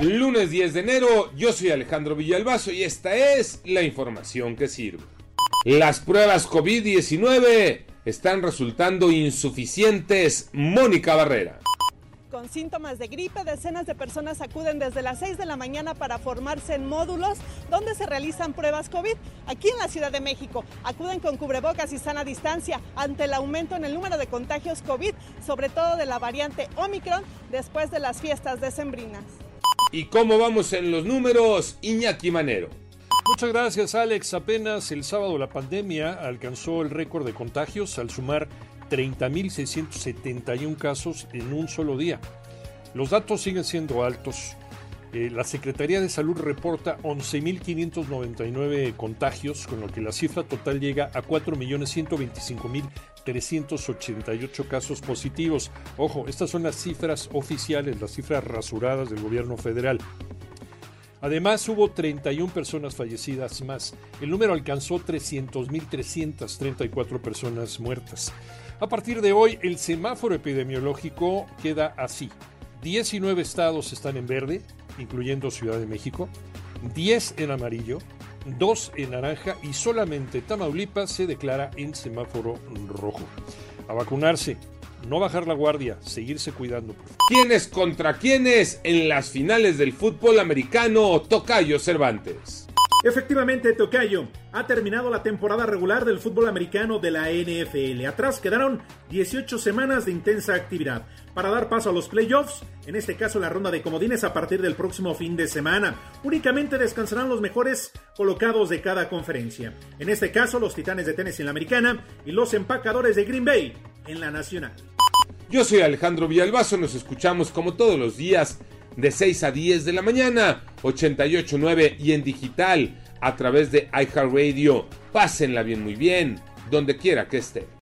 Lunes 10 de enero, yo soy Alejandro Villalbazo y esta es la información que sirve. Las pruebas COVID-19 están resultando insuficientes. Mónica Barrera. Con síntomas de gripe, decenas de personas acuden desde las 6 de la mañana para formarse en módulos donde se realizan pruebas COVID. Aquí en la Ciudad de México acuden con cubrebocas y sana distancia ante el aumento en el número de contagios COVID, sobre todo de la variante Omicron, después de las fiestas decembrinas. ¿Y cómo vamos en los números, Iñaki Manero? Muchas gracias Alex. Apenas el sábado la pandemia alcanzó el récord de contagios al sumar 30.671 casos en un solo día. Los datos siguen siendo altos. Eh, la Secretaría de Salud reporta 11.599 contagios, con lo que la cifra total llega a 4.125.388 casos positivos. Ojo, estas son las cifras oficiales, las cifras rasuradas del gobierno federal. Además, hubo 31 personas fallecidas más. El número alcanzó 300.334 personas muertas. A partir de hoy, el semáforo epidemiológico queda así. 19 estados están en verde, incluyendo Ciudad de México, 10 en amarillo, 2 en naranja y solamente Tamaulipas se declara en semáforo rojo. A vacunarse, no bajar la guardia, seguirse cuidando. ¿Quiénes contra quiénes en las finales del fútbol americano Tocayo Cervantes? Efectivamente, Tocayo, ha terminado la temporada regular del fútbol americano de la NFL. Atrás quedaron 18 semanas de intensa actividad para dar paso a los playoffs, en este caso la ronda de comodines a partir del próximo fin de semana. Únicamente descansarán los mejores colocados de cada conferencia. En este caso, los Titanes de Tennessee en la americana y los empacadores de Green Bay en la nacional. Yo soy Alejandro Villalbazo, nos escuchamos como todos los días de 6 a 10 de la mañana, 88.9 y en digital a través de iHeartRadio. Pásenla bien, muy bien, donde quiera que esté.